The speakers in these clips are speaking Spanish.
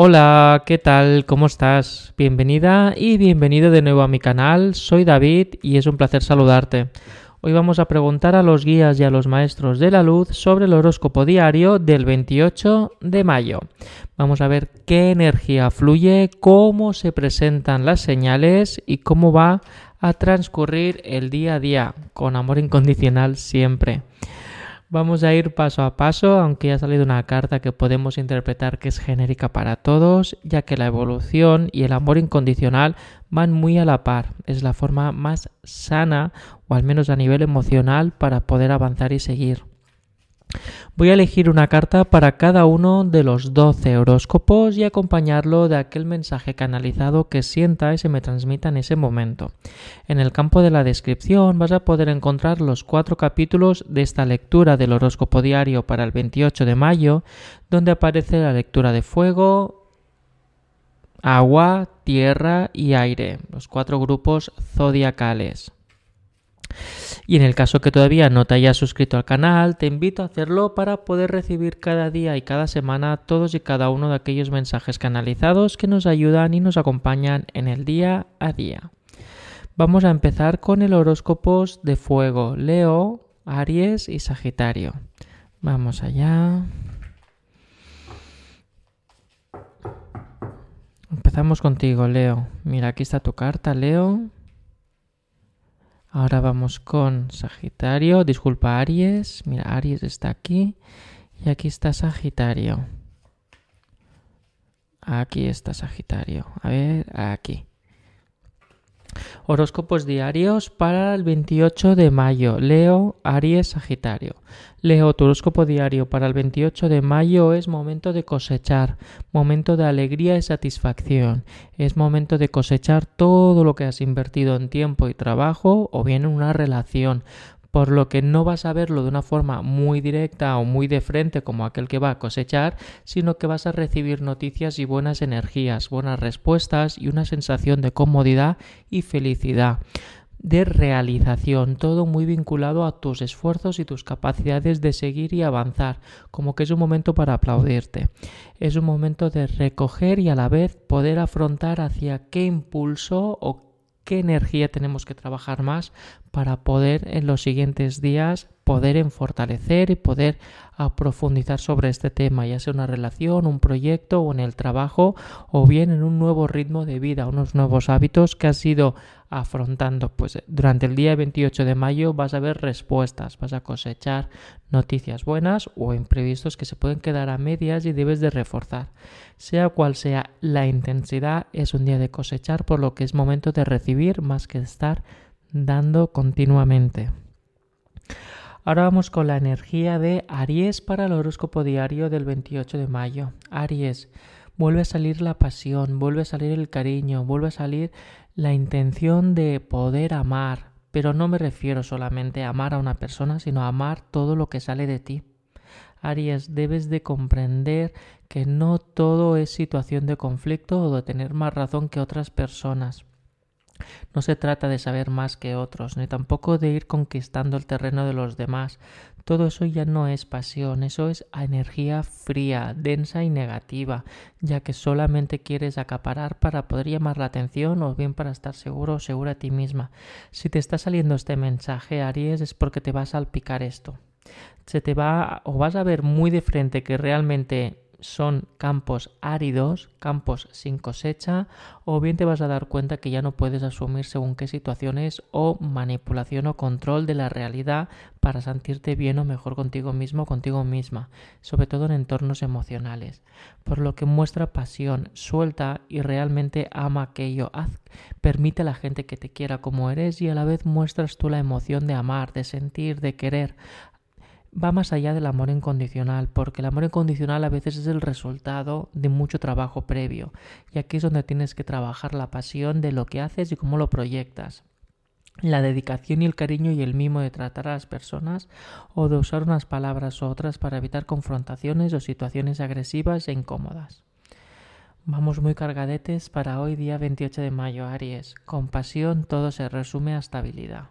Hola, ¿qué tal? ¿Cómo estás? Bienvenida y bienvenido de nuevo a mi canal. Soy David y es un placer saludarte. Hoy vamos a preguntar a los guías y a los maestros de la luz sobre el horóscopo diario del 28 de mayo. Vamos a ver qué energía fluye, cómo se presentan las señales y cómo va a transcurrir el día a día, con amor incondicional siempre. Vamos a ir paso a paso, aunque ha salido una carta que podemos interpretar que es genérica para todos, ya que la evolución y el amor incondicional van muy a la par. Es la forma más sana, o al menos a nivel emocional, para poder avanzar y seguir. Voy a elegir una carta para cada uno de los 12 horóscopos y acompañarlo de aquel mensaje canalizado que sienta y se me transmita en ese momento. En el campo de la descripción vas a poder encontrar los cuatro capítulos de esta lectura del horóscopo diario para el 28 de mayo, donde aparece la lectura de fuego, agua, tierra y aire, los cuatro grupos zodiacales. Y en el caso que todavía no te hayas suscrito al canal, te invito a hacerlo para poder recibir cada día y cada semana todos y cada uno de aquellos mensajes canalizados que nos ayudan y nos acompañan en el día a día. Vamos a empezar con el horóscopos de fuego, Leo, Aries y Sagitario. Vamos allá. Empezamos contigo, Leo. Mira, aquí está tu carta, Leo. Ahora vamos con Sagitario. Disculpa, Aries. Mira, Aries está aquí. Y aquí está Sagitario. Aquí está Sagitario. A ver, aquí. Horóscopos diarios para el 28 de mayo. Leo, Aries, Sagitario. Leo, tu horóscopo diario para el 28 de mayo es momento de cosechar, momento de alegría y satisfacción. Es momento de cosechar todo lo que has invertido en tiempo y trabajo o bien en una relación por lo que no vas a verlo de una forma muy directa o muy de frente como aquel que va a cosechar, sino que vas a recibir noticias y buenas energías, buenas respuestas y una sensación de comodidad y felicidad de realización, todo muy vinculado a tus esfuerzos y tus capacidades de seguir y avanzar, como que es un momento para aplaudirte. Es un momento de recoger y a la vez poder afrontar hacia qué impulso o qué energía tenemos que trabajar más para poder en los siguientes días poder en fortalecer y poder profundizar sobre este tema, ya sea una relación, un proyecto o en el trabajo o bien en un nuevo ritmo de vida, unos nuevos hábitos que has ido afrontando. Pues durante el día 28 de mayo vas a ver respuestas, vas a cosechar noticias buenas o imprevistos que se pueden quedar a medias y debes de reforzar. Sea cual sea la intensidad, es un día de cosechar, por lo que es momento de recibir más que estar dando continuamente. Ahora vamos con la energía de Aries para el horóscopo diario del 28 de mayo. Aries, vuelve a salir la pasión, vuelve a salir el cariño, vuelve a salir la intención de poder amar, pero no me refiero solamente a amar a una persona, sino a amar todo lo que sale de ti. Aries, debes de comprender que no todo es situación de conflicto o de tener más razón que otras personas. No se trata de saber más que otros, ni tampoco de ir conquistando el terreno de los demás. Todo eso ya no es pasión, eso es energía fría, densa y negativa, ya que solamente quieres acaparar para poder llamar la atención o bien para estar seguro o segura a ti misma. Si te está saliendo este mensaje, Aries, es porque te vas a salpicar esto. Se te va o vas a ver muy de frente que realmente son campos áridos, campos sin cosecha, o bien te vas a dar cuenta que ya no puedes asumir según qué situaciones o manipulación o control de la realidad para sentirte bien o mejor contigo mismo o contigo misma, sobre todo en entornos emocionales. Por lo que muestra pasión, suelta y realmente ama aquello, haz, permite a la gente que te quiera como eres y a la vez muestras tú la emoción de amar, de sentir, de querer va más allá del amor incondicional, porque el amor incondicional a veces es el resultado de mucho trabajo previo, y aquí es donde tienes que trabajar la pasión de lo que haces y cómo lo proyectas. La dedicación y el cariño y el mimo de tratar a las personas o de usar unas palabras u otras para evitar confrontaciones o situaciones agresivas e incómodas. Vamos muy cargadetes para hoy día 28 de mayo, Aries. Con pasión todo se resume a estabilidad.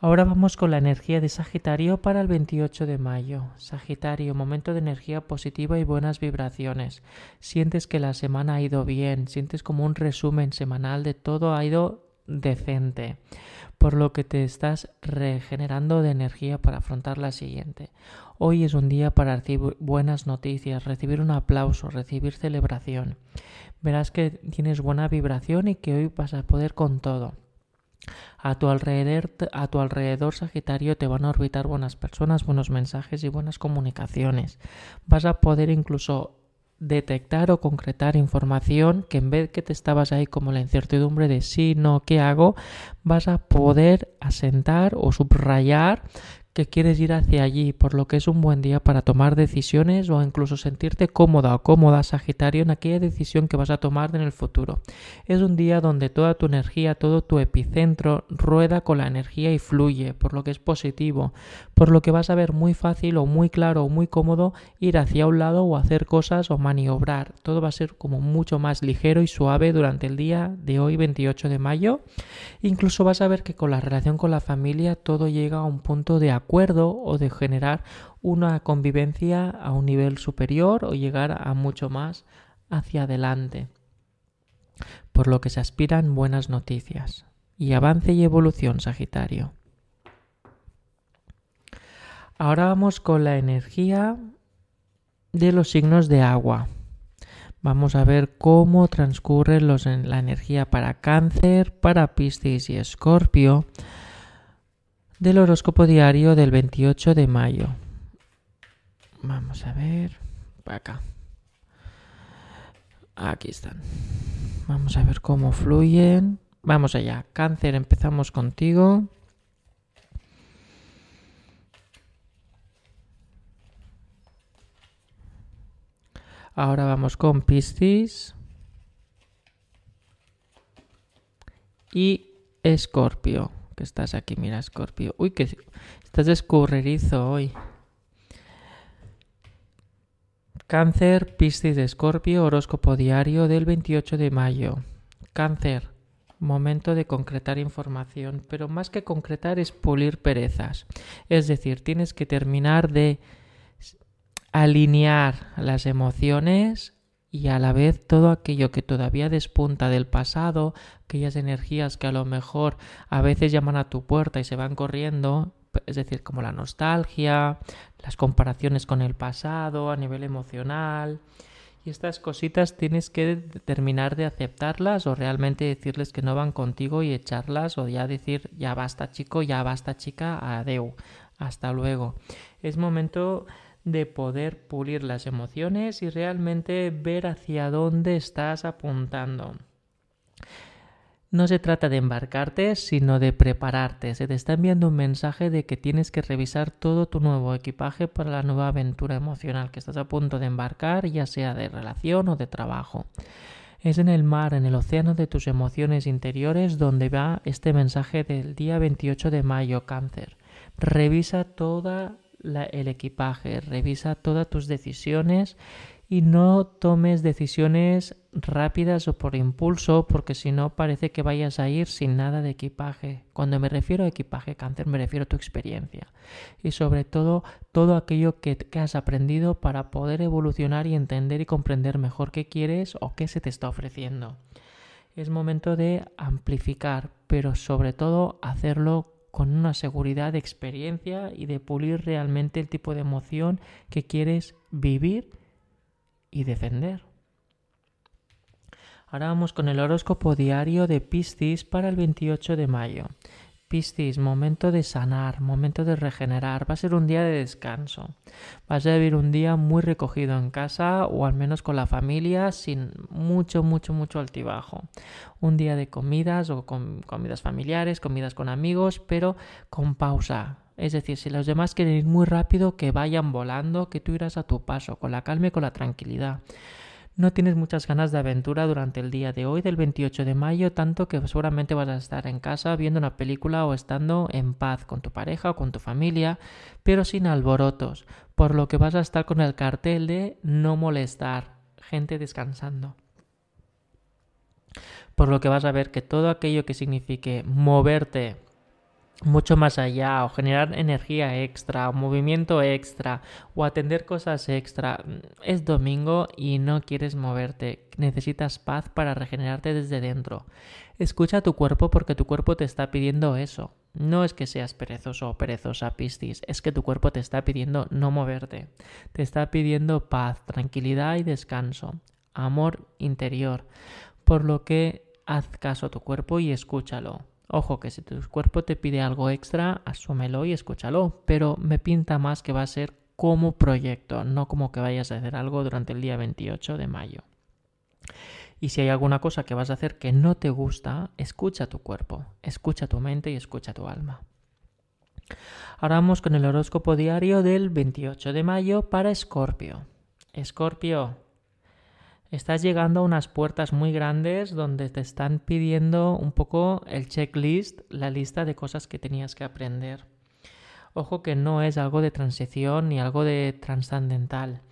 Ahora vamos con la energía de Sagitario para el 28 de mayo. Sagitario, momento de energía positiva y buenas vibraciones. Sientes que la semana ha ido bien, sientes como un resumen semanal de todo ha ido decente, por lo que te estás regenerando de energía para afrontar la siguiente. Hoy es un día para recibir buenas noticias, recibir un aplauso, recibir celebración. Verás que tienes buena vibración y que hoy vas a poder con todo. A tu, alrededor, a tu alrededor, Sagitario, te van a orbitar buenas personas, buenos mensajes y buenas comunicaciones. Vas a poder incluso detectar o concretar información que en vez que te estabas ahí como la incertidumbre de sí, no, ¿qué hago? Vas a poder asentar o subrayar que quieres ir hacia allí, por lo que es un buen día para tomar decisiones o incluso sentirte cómoda o cómoda, Sagitario, en aquella decisión que vas a tomar en el futuro. Es un día donde toda tu energía, todo tu epicentro rueda con la energía y fluye, por lo que es positivo, por lo que vas a ver muy fácil o muy claro o muy cómodo ir hacia un lado o hacer cosas o maniobrar. Todo va a ser como mucho más ligero y suave durante el día de hoy, 28 de mayo. Incluso vas a ver que con la relación con la familia todo llega a un punto de acuerdo o de generar una convivencia a un nivel superior o llegar a mucho más hacia adelante. Por lo que se aspiran buenas noticias. Y avance y evolución, Sagitario. Ahora vamos con la energía de los signos de agua. Vamos a ver cómo transcurre los, la energía para cáncer, para Piscis y Escorpio del horóscopo diario del 28 de mayo. Vamos a ver. Acá. Aquí están. Vamos a ver cómo fluyen. Vamos allá. Cáncer, empezamos contigo. Ahora vamos con Piscis. Y Escorpio que estás aquí, mira, Scorpio. Uy, que estás escurrerizo hoy. Cáncer, Piscis de Escorpio, horóscopo diario del 28 de mayo. Cáncer, momento de concretar información, pero más que concretar es pulir perezas. Es decir, tienes que terminar de alinear las emociones y a la vez todo aquello que todavía despunta del pasado, aquellas energías que a lo mejor a veces llaman a tu puerta y se van corriendo, es decir, como la nostalgia, las comparaciones con el pasado a nivel emocional. Y estas cositas tienes que terminar de aceptarlas o realmente decirles que no van contigo y echarlas o ya decir ya basta chico, ya basta chica, adeu, hasta luego. Es momento de poder pulir las emociones y realmente ver hacia dónde estás apuntando. No se trata de embarcarte, sino de prepararte. Se te está enviando un mensaje de que tienes que revisar todo tu nuevo equipaje para la nueva aventura emocional que estás a punto de embarcar, ya sea de relación o de trabajo. Es en el mar, en el océano de tus emociones interiores, donde va este mensaje del día 28 de mayo, cáncer. Revisa toda el equipaje, revisa todas tus decisiones y no tomes decisiones rápidas o por impulso, porque si no parece que vayas a ir sin nada de equipaje. Cuando me refiero a equipaje cáncer, me refiero a tu experiencia y sobre todo todo aquello que, que has aprendido para poder evolucionar y entender y comprender mejor qué quieres o qué se te está ofreciendo. Es momento de amplificar, pero sobre todo hacerlo con una seguridad de experiencia y de pulir realmente el tipo de emoción que quieres vivir y defender. Ahora vamos con el horóscopo diario de Piscis para el 28 de mayo. Piscis, momento de sanar, momento de regenerar. Va a ser un día de descanso. Vas a vivir un día muy recogido en casa o al menos con la familia sin mucho, mucho, mucho altibajo. Un día de comidas o con comidas familiares, comidas con amigos, pero con pausa. Es decir, si los demás quieren ir muy rápido, que vayan volando, que tú irás a tu paso, con la calma y con la tranquilidad. No tienes muchas ganas de aventura durante el día de hoy, del 28 de mayo, tanto que seguramente vas a estar en casa viendo una película o estando en paz con tu pareja o con tu familia, pero sin alborotos, por lo que vas a estar con el cartel de no molestar, gente descansando. Por lo que vas a ver que todo aquello que signifique moverte mucho más allá o generar energía extra o movimiento extra o atender cosas extra. Es domingo y no quieres moverte. Necesitas paz para regenerarte desde dentro. Escucha a tu cuerpo porque tu cuerpo te está pidiendo eso. No es que seas perezoso o perezosa, Piscis, es que tu cuerpo te está pidiendo no moverte. Te está pidiendo paz, tranquilidad y descanso, amor interior. Por lo que haz caso a tu cuerpo y escúchalo. Ojo que si tu cuerpo te pide algo extra, asúmelo y escúchalo, pero me pinta más que va a ser como proyecto, no como que vayas a hacer algo durante el día 28 de mayo. Y si hay alguna cosa que vas a hacer que no te gusta, escucha tu cuerpo, escucha tu mente y escucha tu alma. Ahora vamos con el horóscopo diario del 28 de mayo para Escorpio. Escorpio, estás llegando a unas puertas muy grandes donde te están pidiendo un poco el checklist, la lista de cosas que tenías que aprender. Ojo que no es algo de transición ni algo de trascendental.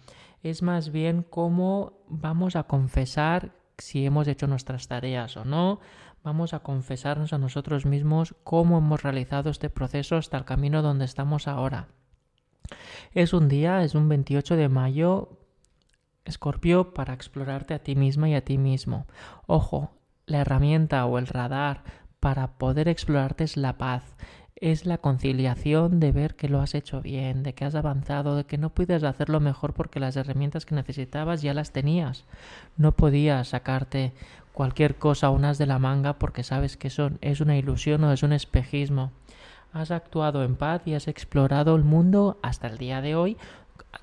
Es más bien cómo vamos a confesar si hemos hecho nuestras tareas o no. Vamos a confesarnos a nosotros mismos cómo hemos realizado este proceso hasta el camino donde estamos ahora. Es un día, es un 28 de mayo Escorpio para explorarte a ti misma y a ti mismo. Ojo, la herramienta o el radar para poder explorarte es la paz, es la conciliación de ver que lo has hecho bien, de que has avanzado, de que no puedes hacerlo mejor porque las herramientas que necesitabas ya las tenías. No podías sacarte cualquier cosa unas de la manga porque sabes que eso es una ilusión o es un espejismo. Has actuado en paz y has explorado el mundo hasta el día de hoy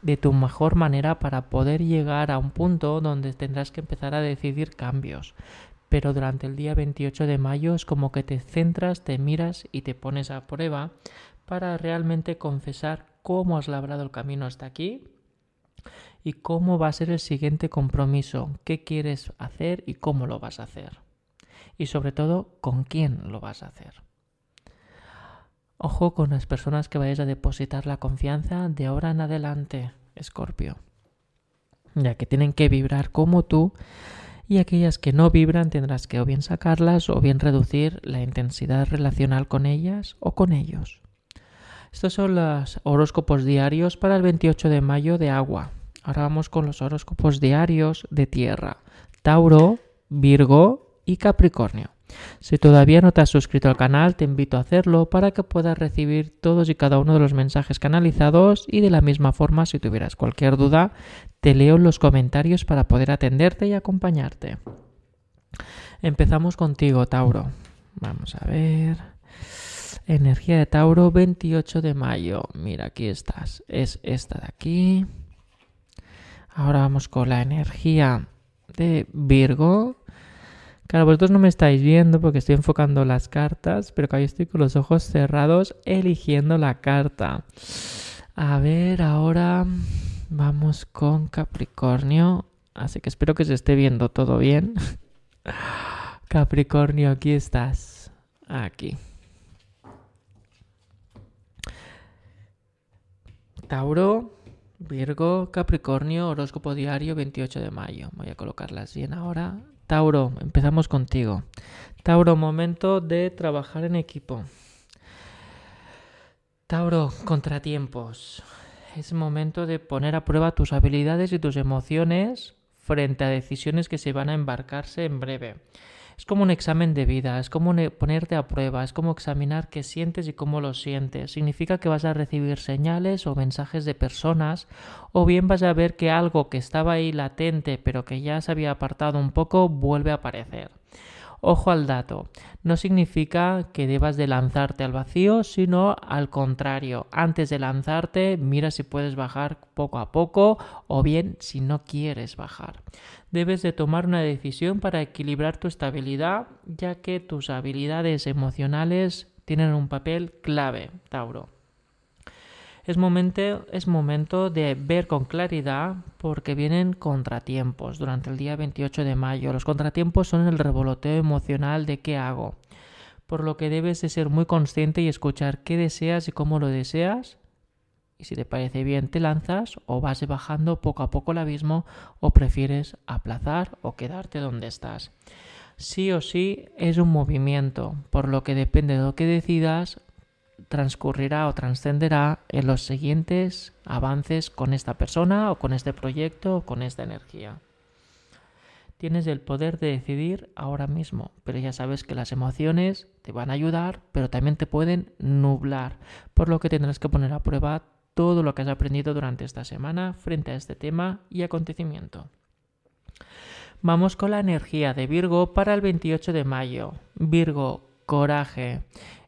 de tu mejor manera para poder llegar a un punto donde tendrás que empezar a decidir cambios. Pero durante el día 28 de mayo es como que te centras, te miras y te pones a prueba para realmente confesar cómo has labrado el camino hasta aquí y cómo va a ser el siguiente compromiso, qué quieres hacer y cómo lo vas a hacer. Y sobre todo, con quién lo vas a hacer. Ojo con las personas que vayáis a depositar la confianza de ahora en adelante, Escorpio. Ya que tienen que vibrar como tú y aquellas que no vibran tendrás que o bien sacarlas o bien reducir la intensidad relacional con ellas o con ellos. Estos son los horóscopos diarios para el 28 de mayo de agua. Ahora vamos con los horóscopos diarios de tierra. Tauro, Virgo y Capricornio. Si todavía no te has suscrito al canal, te invito a hacerlo para que puedas recibir todos y cada uno de los mensajes canalizados y de la misma forma, si tuvieras cualquier duda, te leo en los comentarios para poder atenderte y acompañarte. Empezamos contigo, Tauro. Vamos a ver. Energía de Tauro, 28 de mayo. Mira, aquí estás. Es esta de aquí. Ahora vamos con la energía de Virgo, Claro, vosotros no me estáis viendo porque estoy enfocando las cartas, pero que ahí estoy con los ojos cerrados eligiendo la carta. A ver, ahora vamos con Capricornio. Así que espero que se esté viendo todo bien. Capricornio, aquí estás. Aquí. Tauro, Virgo, Capricornio, horóscopo diario 28 de mayo. Voy a colocarlas bien ahora. Tauro, empezamos contigo. Tauro, momento de trabajar en equipo. Tauro, contratiempos. Es momento de poner a prueba tus habilidades y tus emociones frente a decisiones que se van a embarcarse en breve. Es como un examen de vida, es como ponerte a prueba, es como examinar qué sientes y cómo lo sientes. Significa que vas a recibir señales o mensajes de personas o bien vas a ver que algo que estaba ahí latente pero que ya se había apartado un poco vuelve a aparecer. Ojo al dato, no significa que debas de lanzarte al vacío, sino al contrario, antes de lanzarte mira si puedes bajar poco a poco o bien si no quieres bajar. Debes de tomar una decisión para equilibrar tu estabilidad, ya que tus habilidades emocionales tienen un papel clave, Tauro. Es momento, de ver con claridad porque vienen contratiempos durante el día 28 de mayo. Los contratiempos son el revoloteo emocional de qué hago. Por lo que debes de ser muy consciente y escuchar qué deseas y cómo lo deseas. Y si te parece bien te lanzas o vas bajando poco a poco el abismo o prefieres aplazar o quedarte donde estás. Sí o sí es un movimiento, por lo que depende de lo que decidas, transcurrirá o trascenderá en los siguientes avances con esta persona o con este proyecto o con esta energía. Tienes el poder de decidir ahora mismo, pero ya sabes que las emociones te van a ayudar, pero también te pueden nublar, por lo que tendrás que poner a prueba todo lo que has aprendido durante esta semana frente a este tema y acontecimiento. Vamos con la energía de Virgo para el 28 de mayo. Virgo, coraje.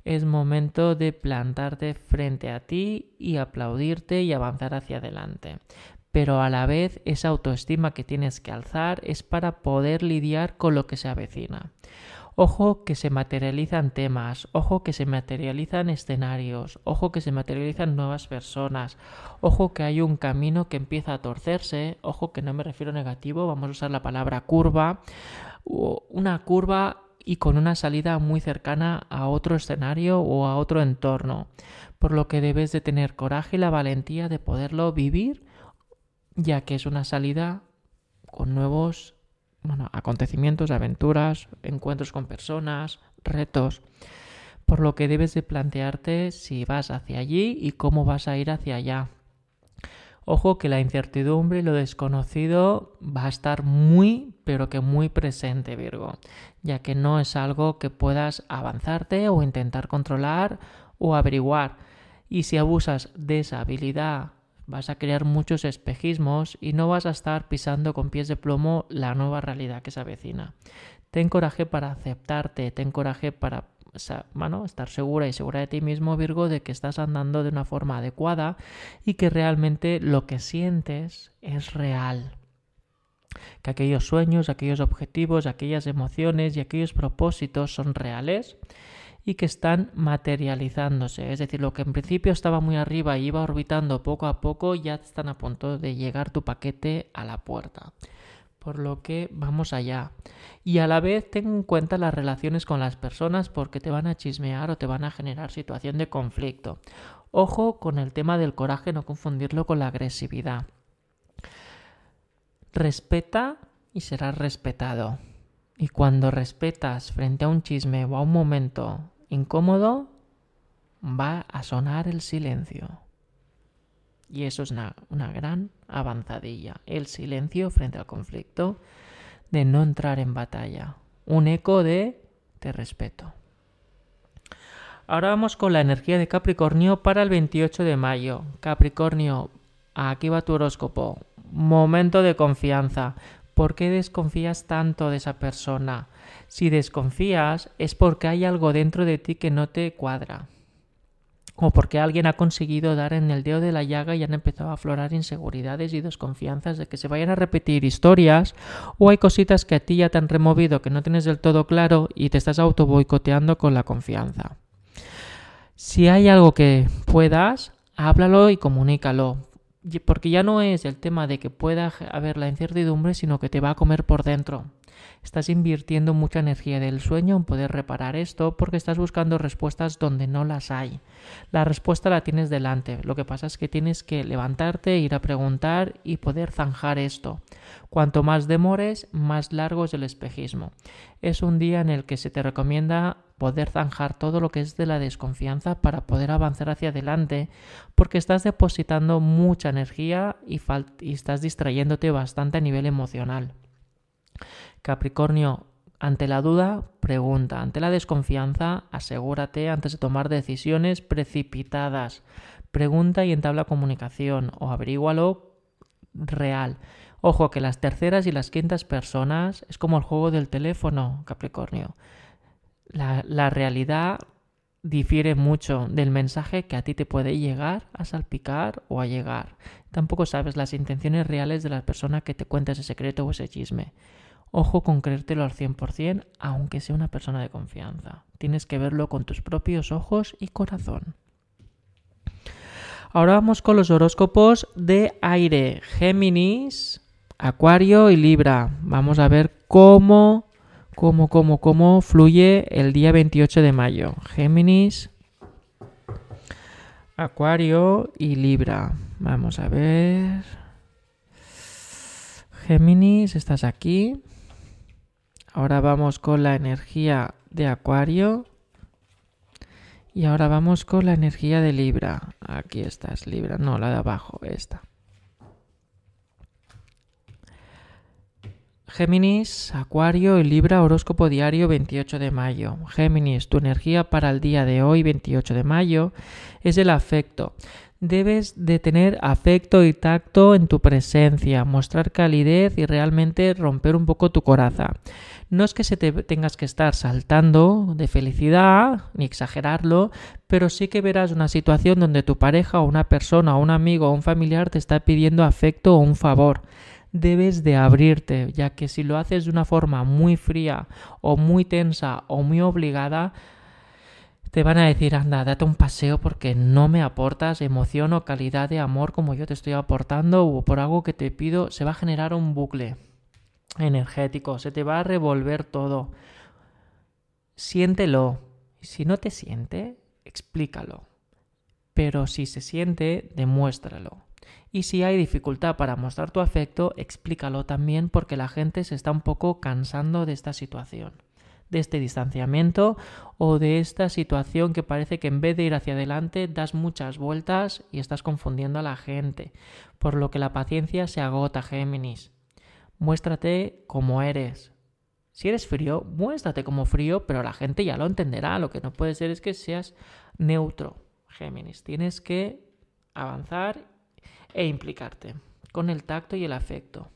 Es momento de plantarte frente a ti y aplaudirte y avanzar hacia adelante. Pero a la vez esa autoestima que tienes que alzar es para poder lidiar con lo que se avecina. Ojo que se materializan temas, ojo que se materializan escenarios, ojo que se materializan nuevas personas, ojo que hay un camino que empieza a torcerse, ojo que no me refiero negativo, vamos a usar la palabra curva, una curva y con una salida muy cercana a otro escenario o a otro entorno, por lo que debes de tener coraje y la valentía de poderlo vivir, ya que es una salida con nuevos bueno, acontecimientos, aventuras, encuentros con personas, retos, por lo que debes de plantearte si vas hacia allí y cómo vas a ir hacia allá. Ojo que la incertidumbre y lo desconocido va a estar muy, pero que muy presente, Virgo, ya que no es algo que puedas avanzarte o intentar controlar o averiguar. Y si abusas de esa habilidad vas a crear muchos espejismos y no vas a estar pisando con pies de plomo la nueva realidad que se avecina. Ten coraje para aceptarte, ten coraje para estar segura y segura de ti mismo, Virgo, de que estás andando de una forma adecuada y que realmente lo que sientes es real. Que aquellos sueños, aquellos objetivos, aquellas emociones y aquellos propósitos son reales y que están materializándose. Es decir, lo que en principio estaba muy arriba y iba orbitando poco a poco, ya están a punto de llegar tu paquete a la puerta. Por lo que vamos allá. Y a la vez ten en cuenta las relaciones con las personas porque te van a chismear o te van a generar situación de conflicto. Ojo con el tema del coraje, no confundirlo con la agresividad. Respeta y serás respetado. Y cuando respetas frente a un chisme o a un momento incómodo, va a sonar el silencio. Y eso es una, gran avanzadilla. El silencio frente al conflicto, de no entrar en batalla. Un eco de te respeto. Ahora vamos con la energía de Capricornio para el 28 de mayo. Capricornio, aquí va tu horóscopo. Momento de confianza. ¿Por qué desconfías tanto de esa persona? Si desconfías es porque hay algo dentro de ti que no te cuadra. O porque alguien ha conseguido dar en el dedo de la llaga y han empezado a aflorar inseguridades y desconfianzas de que se vayan a repetir historias, o hay cositas que a ti ya te han removido que no tienes del todo claro y te estás auto boicoteando con la confianza. Si hay algo que puedas, háblalo y comunícalo porque ya no es el tema de que pueda haber la incertidumbre, sino que te va a comer por dentro. Estás invirtiendo mucha energía del sueño en poder reparar esto porque estás buscando respuestas donde no las hay. La respuesta la tienes delante. Lo que pasa es que tienes que levantarte, ir a preguntar y poder zanjar esto. Cuanto más demores, más largo es el espejismo. Es un día en el que se te recomienda poder zanjar todo lo que es de la desconfianza para poder avanzar hacia adelante, porque estás depositando mucha energía y, y estás distrayéndote bastante a nivel emocional. Capricornio, ante la duda, pregunta. Ante la desconfianza, asegúrate antes de tomar decisiones precipitadas. Pregunta y entabla comunicación o averígualo real. Ojo que las terceras y las quintas personas es como el juego del teléfono, Capricornio. La, la realidad difiere mucho del mensaje que a ti te puede llegar a salpicar o a llegar. Tampoco sabes las intenciones reales de la persona que te cuenta ese secreto o ese chisme. Ojo con creértelo al 100%, aunque sea una persona de confianza. Tienes que verlo con tus propios ojos y corazón. Ahora vamos con los horóscopos de aire. Géminis, Acuario y Libra. Vamos a ver cómo, cómo, cómo, cómo fluye el día 28 de mayo. Géminis, Acuario y Libra. Vamos a ver. Géminis, estás aquí. Ahora vamos con la energía de Acuario Y ahora vamos con la energía de Libra. Aquí estás, Libra. No, la de abajo, esta. Géminis, Acuario y Libra, horóscopo diario 28 de mayo. Géminis, tu energía para el día de hoy, 28 de mayo, es el afecto. Debes de tener afecto y tacto en tu presencia, mostrar calidez y realmente romper un poco tu coraza. No es que se te tengas que estar saltando de felicidad, ni exagerarlo, pero sí que verás una situación donde tu pareja o una persona o un amigo o un familiar te está pidiendo afecto o un favor debes de abrirte, ya que si lo haces de una forma muy fría o muy tensa o muy obligada, te van a decir, anda, date un paseo porque no me aportas emoción o calidad de amor como yo te estoy aportando o por algo que te pido, se va a generar un bucle energético, se te va a revolver todo. Siéntelo. Si no te siente, explícalo. Pero si se siente, demuéstralo. Y si hay dificultad para mostrar tu afecto, explícalo también porque la gente se está un poco cansando de esta situación, de este distanciamiento o de esta situación que parece que en vez de ir hacia adelante das muchas vueltas y estás confundiendo a la gente, por lo que la paciencia se agota, Géminis. Muéstrate como eres. Si eres frío, muéstrate como frío, pero la gente ya lo entenderá. Lo que no puede ser es que seas neutro, Géminis. Tienes que avanzar e implicarte con el tacto y el afecto.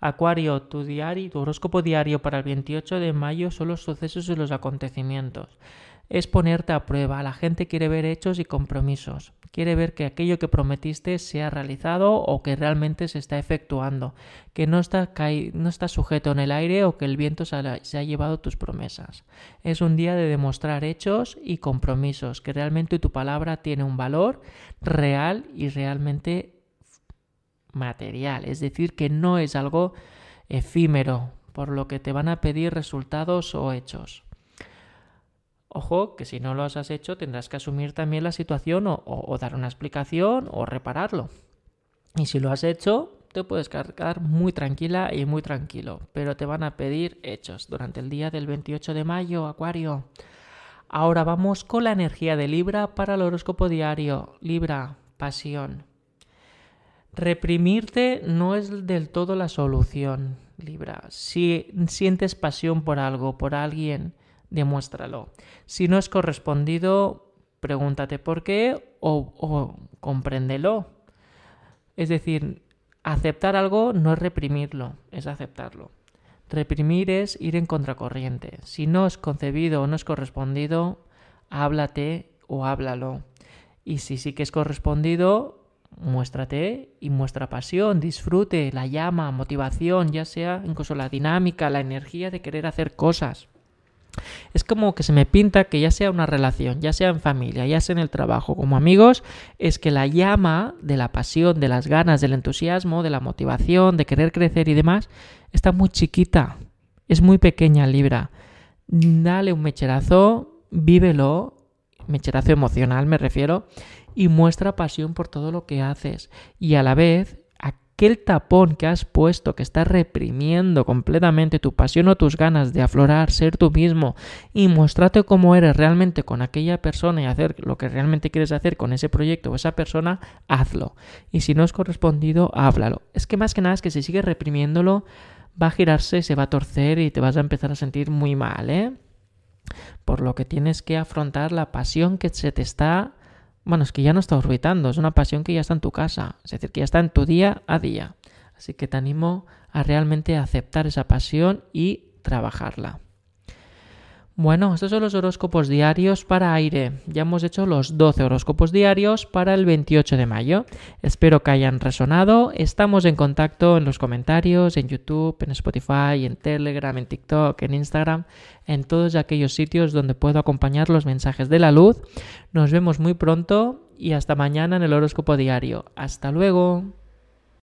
Acuario, tu diario, tu horóscopo diario para el 28 de mayo son los sucesos y los acontecimientos. Es ponerte a prueba. La gente quiere ver hechos y compromisos. Quiere ver que aquello que prometiste se ha realizado o que realmente se está efectuando, que no está, no está sujeto en el aire o que el viento se ha, se ha llevado tus promesas. Es un día de demostrar hechos y compromisos, que realmente tu palabra tiene un valor real y realmente material. Es decir, que no es algo efímero, por lo que te van a pedir resultados o hechos. Ojo, que si no lo has hecho tendrás que asumir también la situación o, dar una explicación o repararlo. Y si lo has hecho, te puedes cargar muy tranquila y muy tranquilo, pero te van a pedir hechos durante el día del 28 de mayo, Acuario. Ahora vamos con la energía de Libra para el horóscopo diario. Libra, pasión. Reprimirte no es del todo la solución, Libra. Si sientes pasión por algo, por alguien, demuéstralo. Si no es correspondido, pregúntate por qué o, o compréndelo. Es decir, aceptar algo no es reprimirlo, es aceptarlo. Reprimir es ir en contracorriente. Si no es concebido o no es correspondido, háblate o háblalo. Y si sí que es correspondido, muéstrate y muestra pasión, disfrute, la llama, motivación, ya sea incluso la dinámica, la energía de querer hacer cosas. Es como que se me pinta que ya sea una relación, ya sea en familia, ya sea en el trabajo, como amigos, es que la llama de la pasión, de las ganas, del entusiasmo, de la motivación, de querer crecer y demás, está muy chiquita, es muy pequeña Libra. Dale un mecherazo, vívelo, mecherazo emocional me refiero, y muestra pasión por todo lo que haces. Y a la vez aquel tapón que has puesto, que está reprimiendo completamente tu pasión o tus ganas de aflorar, ser tú mismo y mostrarte cómo eres realmente con aquella persona y hacer lo que realmente quieres hacer con ese proyecto o esa persona, hazlo. Y si no es correspondido, háblalo. Es que más que nada es que si sigues reprimiéndolo, va a girarse, se va a torcer y te vas a empezar a sentir muy mal, ¿eh? Por lo que tienes que afrontar la pasión que se te está bueno, es que ya no está orbitando, es una pasión que ya está en tu casa, es decir, que ya está en tu día a día. Así que te animo a realmente aceptar esa pasión y trabajarla. Bueno, estos son los horóscopos diarios para aire. Ya hemos hecho los 12 horóscopos diarios para el 28 de mayo. Espero que hayan resonado. Estamos en contacto en los comentarios, en YouTube, en Spotify, en Telegram, en TikTok, en Instagram, en todos aquellos sitios donde puedo acompañar los mensajes de la luz. Nos vemos muy pronto y hasta mañana en el horóscopo diario. Hasta luego.